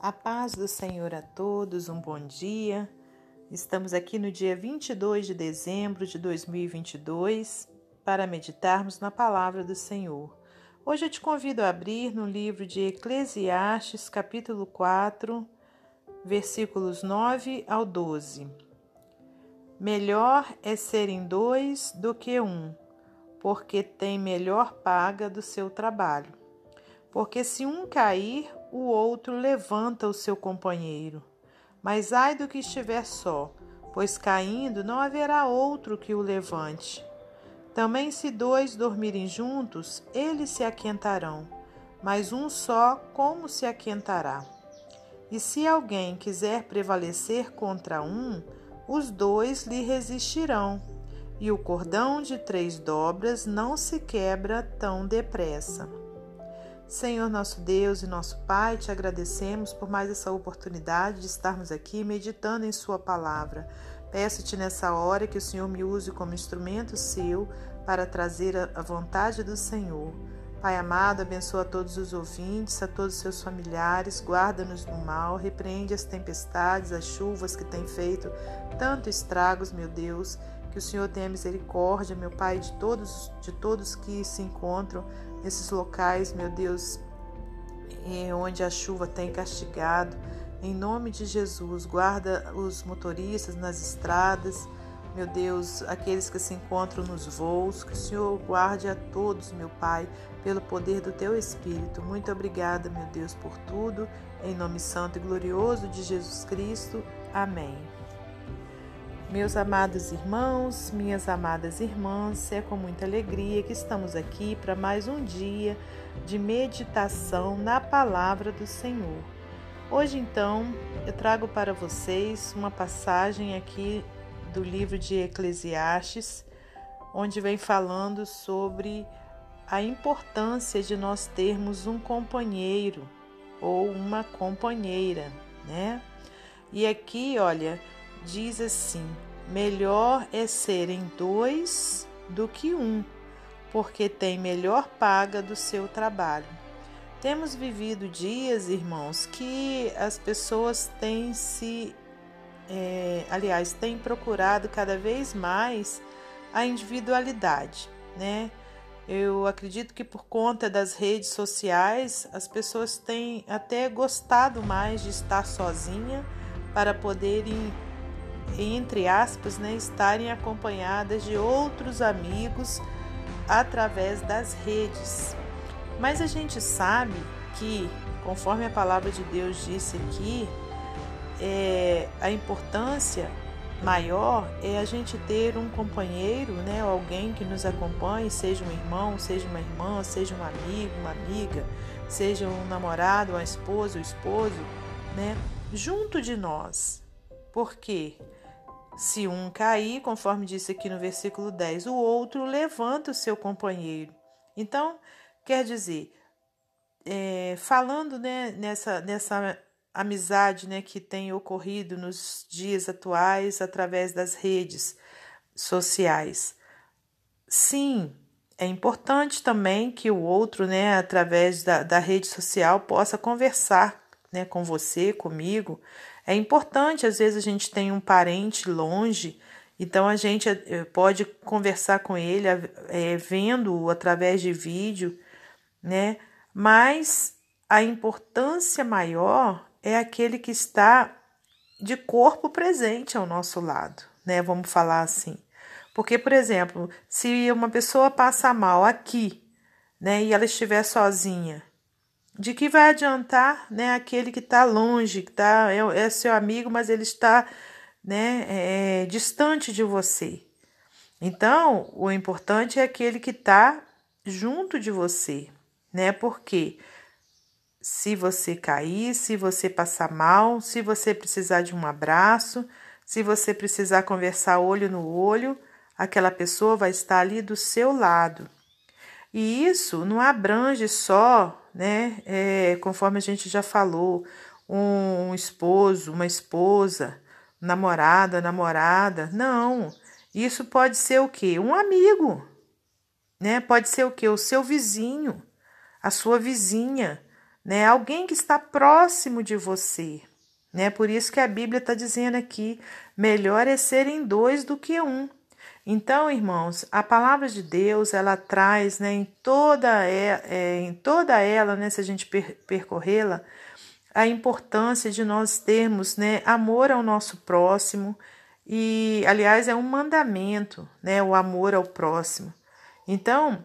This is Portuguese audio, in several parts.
A paz do Senhor a todos, um bom dia. Estamos aqui no dia 22 de dezembro de 2022 para meditarmos na palavra do Senhor. Hoje eu te convido a abrir no livro de Eclesiastes, capítulo 4, versículos 9 ao 12. Melhor é serem dois do que um, porque tem melhor paga do seu trabalho. Porque se um cair, o outro levanta o seu companheiro. Mas ai do que estiver só, pois caindo não haverá outro que o levante. Também, se dois dormirem juntos, eles se aquentarão, mas um só, como se aquentará? E se alguém quiser prevalecer contra um, os dois lhe resistirão, e o cordão de três dobras não se quebra tão depressa. Senhor nosso Deus e nosso Pai, te agradecemos por mais essa oportunidade de estarmos aqui meditando em Sua palavra. Peço-te nessa hora que o Senhor me use como instrumento seu para trazer a vontade do Senhor. Pai amado, abençoa todos os ouvintes, a todos os seus familiares, guarda-nos do mal, repreende as tempestades, as chuvas que têm feito tanto estragos, meu Deus. Que o Senhor tenha misericórdia, meu Pai, de todos, de todos que se encontram nesses locais, meu Deus, onde a chuva tem castigado. Em nome de Jesus, guarda os motoristas nas estradas, meu Deus, aqueles que se encontram nos voos, que o Senhor guarde a todos, meu Pai, pelo poder do teu Espírito. Muito obrigada, meu Deus, por tudo. Em nome santo e glorioso de Jesus Cristo. Amém. Meus amados irmãos, minhas amadas irmãs, é com muita alegria que estamos aqui para mais um dia de meditação na palavra do Senhor. Hoje, então, eu trago para vocês uma passagem aqui do livro de Eclesiastes, onde vem falando sobre a importância de nós termos um companheiro ou uma companheira, né? E aqui, olha, diz assim: melhor é serem dois do que um, porque tem melhor paga do seu trabalho. Temos vivido dias, irmãos, que as pessoas têm se, é, aliás, têm procurado cada vez mais a individualidade, né? Eu acredito que por conta das redes sociais, as pessoas têm até gostado mais de estar sozinha para poderem, entre aspas, né, estarem acompanhadas de outros amigos através das redes. Mas a gente sabe que, conforme a palavra de Deus disse aqui, é, a importância maior é a gente ter um companheiro, né, alguém que nos acompanhe, seja um irmão, seja uma irmã, seja um amigo, uma amiga, seja um namorado, uma esposa, um esposo, né, junto de nós. Porque se um cair, conforme disse aqui no versículo 10, o outro levanta o seu companheiro. Então, quer dizer, é, falando né, nessa, nessa amizade né, que tem ocorrido nos dias atuais através das redes sociais. Sim, é importante também que o outro, né, através da, da rede social, possa conversar né, com você, comigo. É importante, às vezes a gente tem um parente longe, então a gente eh, pode conversar com ele é, vendo através de vídeo, né? Mas a importância maior é aquele que está de corpo presente ao nosso lado, né? Vamos falar assim. Porque, por exemplo, se uma pessoa passa mal aqui, né, e ela estiver sozinha, de que vai adiantar né, aquele que está longe, que tá, é, é, seu amigo, mas ele está né, é, distante de você. Então, o importante é aquele que está junto de você, né? Porque se você cair, se você passar mal, se você precisar de um abraço, se você precisar conversar olho no olho, aquela pessoa vai estar ali do seu lado. E isso não abrange só né? É, conforme a gente já falou, um, esposo, uma esposa, namorada, namorada. Não. Isso pode ser o quê? Um amigo, né? Pode ser o quê? O seu vizinho, a sua vizinha, né? Alguém que está próximo de você, né? Por isso que a Bíblia está dizendo aqui: melhor é serem dois do que um. Então, irmãos, a palavra de Deus ela traz, né, em toda é, é em toda ela, né, se a gente per percorrê-la, a importância de nós termos, né, amor ao nosso próximo e, aliás, é um mandamento, né, o amor ao próximo. Então,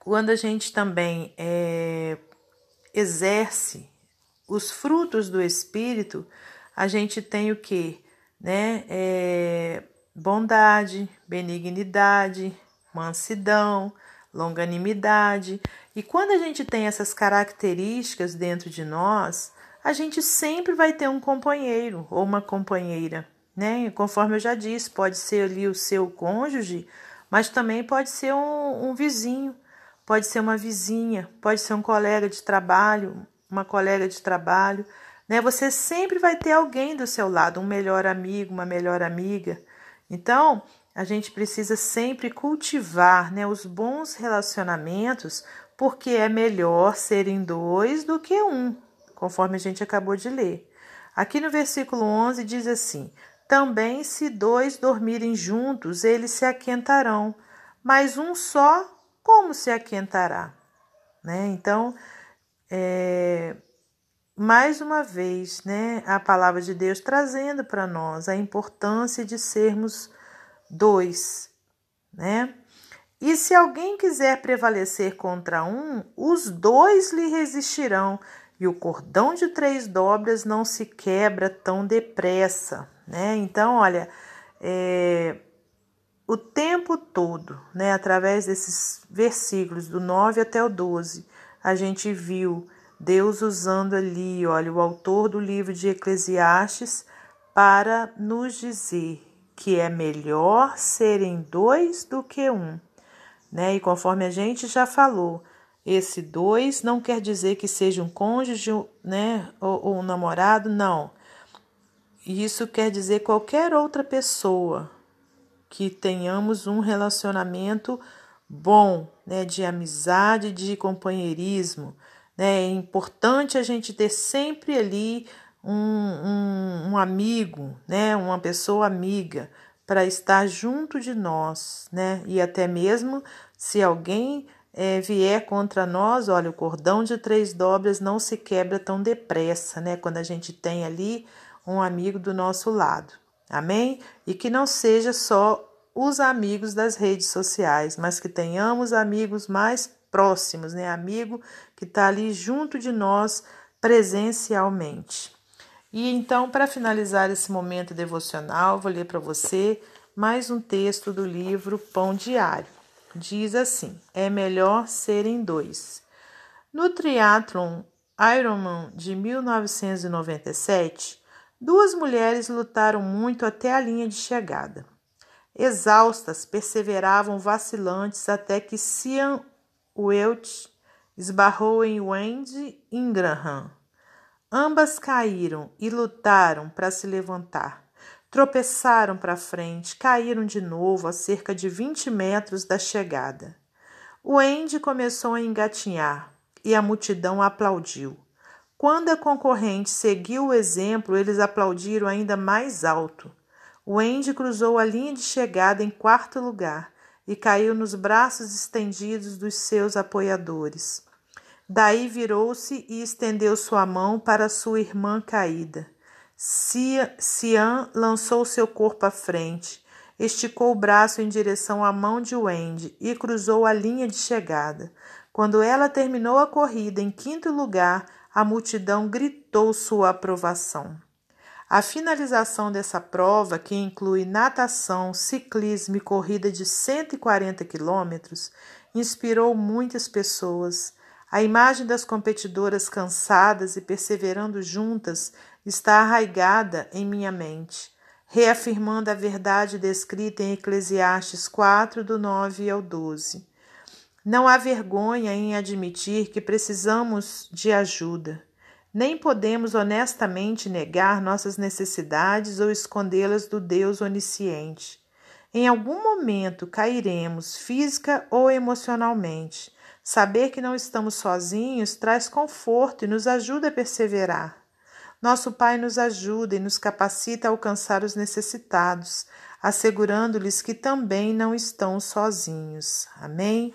quando a gente também é, exerce os frutos do Espírito, a gente tem o que? Né? É, bondade, benignidade, mansidão, longanimidade. E quando a gente tem essas características dentro de nós, a gente sempre vai ter um companheiro ou uma companheira, né? Conforme eu já disse, pode ser ali o seu cônjuge, mas também pode ser um, um vizinho, pode ser uma vizinha, pode ser um colega de trabalho, uma colega de trabalho, né? Você sempre vai ter alguém do seu lado, um melhor amigo, uma melhor amiga. Então, a gente precisa sempre cultivar, né, os bons relacionamentos, porque é melhor serem dois do que um, conforme a gente acabou de ler. Aqui no versículo 11 diz assim: Também se dois dormirem juntos, eles se aquentarão, mas um só como se aquentará? Né? Então, é, mais uma vez, né, a palavra de Deus trazendo para nós a importância de sermos dois, né? E se alguém quiser prevalecer contra um, os dois lhe resistirão, e o cordão de três dobras não se quebra tão depressa, né? Então, olha, é, o tempo todo, né, através desses versículos do 9 até o 12, a gente viu Deus usando ali, olha, o autor do livro de Eclesiastes para nos dizer que é melhor serem dois do que um, né? E conforme a gente já falou, esse dois não quer dizer que seja um cônjuge, né, ou, ou um namorado, não. Isso quer dizer qualquer outra pessoa, que tenhamos um relacionamento bom, né, de amizade, de companheirismo. Né? É importante a gente ter sempre ali um, um, um amigo, né, uma pessoa amiga para estar junto de nós, né? E até mesmo se alguém é, vier contra nós, olha, o cordão de três dobras não se quebra tão depressa, né? Quando a gente tem ali um amigo do nosso lado. Amém? E que não seja só os amigos das redes sociais, mas que tenhamos amigos mais próximos, né? Amigo que está ali junto de nós presencialmente. E então, para finalizar esse momento devocional, vou ler para você mais um texto do livro Pão Diário. Diz assim: É melhor serem dois. No triatlon Ironman de 1997, Duas mulheres lutaram muito até a linha de chegada. Exaustas, perseveravam vacilantes até que Cian Welch esbarrou em Wendy Ingraham. Ambas caíram e lutaram para se levantar. Tropeçaram para frente, caíram de novo a cerca de 20 metros da chegada. Wendy começou a engatinhar e a multidão aplaudiu. Quando a concorrente seguiu o exemplo, eles aplaudiram ainda mais alto. Wendy cruzou a linha de chegada em quarto lugar e caiu nos braços estendidos dos seus apoiadores. Daí virou-se e estendeu sua mão para sua irmã caída. Cian lançou seu corpo à frente, esticou o braço em direção à mão de Wendy e cruzou a linha de chegada. Quando ela terminou a corrida em quinto lugar, a multidão gritou sua aprovação. A finalização dessa prova, que inclui natação, ciclismo e corrida de 140 quilômetros, inspirou muitas pessoas. A imagem das competidoras cansadas e perseverando juntas está arraigada em minha mente, reafirmando a verdade descrita em Eclesiastes 4, do 9 ao 12. Não há vergonha em admitir que precisamos de ajuda. Nem podemos honestamente negar nossas necessidades ou escondê-las do Deus onisciente. Em algum momento cairemos, física ou emocionalmente. Saber que não estamos sozinhos traz conforto e nos ajuda a perseverar. Nosso Pai nos ajuda e nos capacita a alcançar os necessitados, assegurando-lhes que também não estão sozinhos. Amém?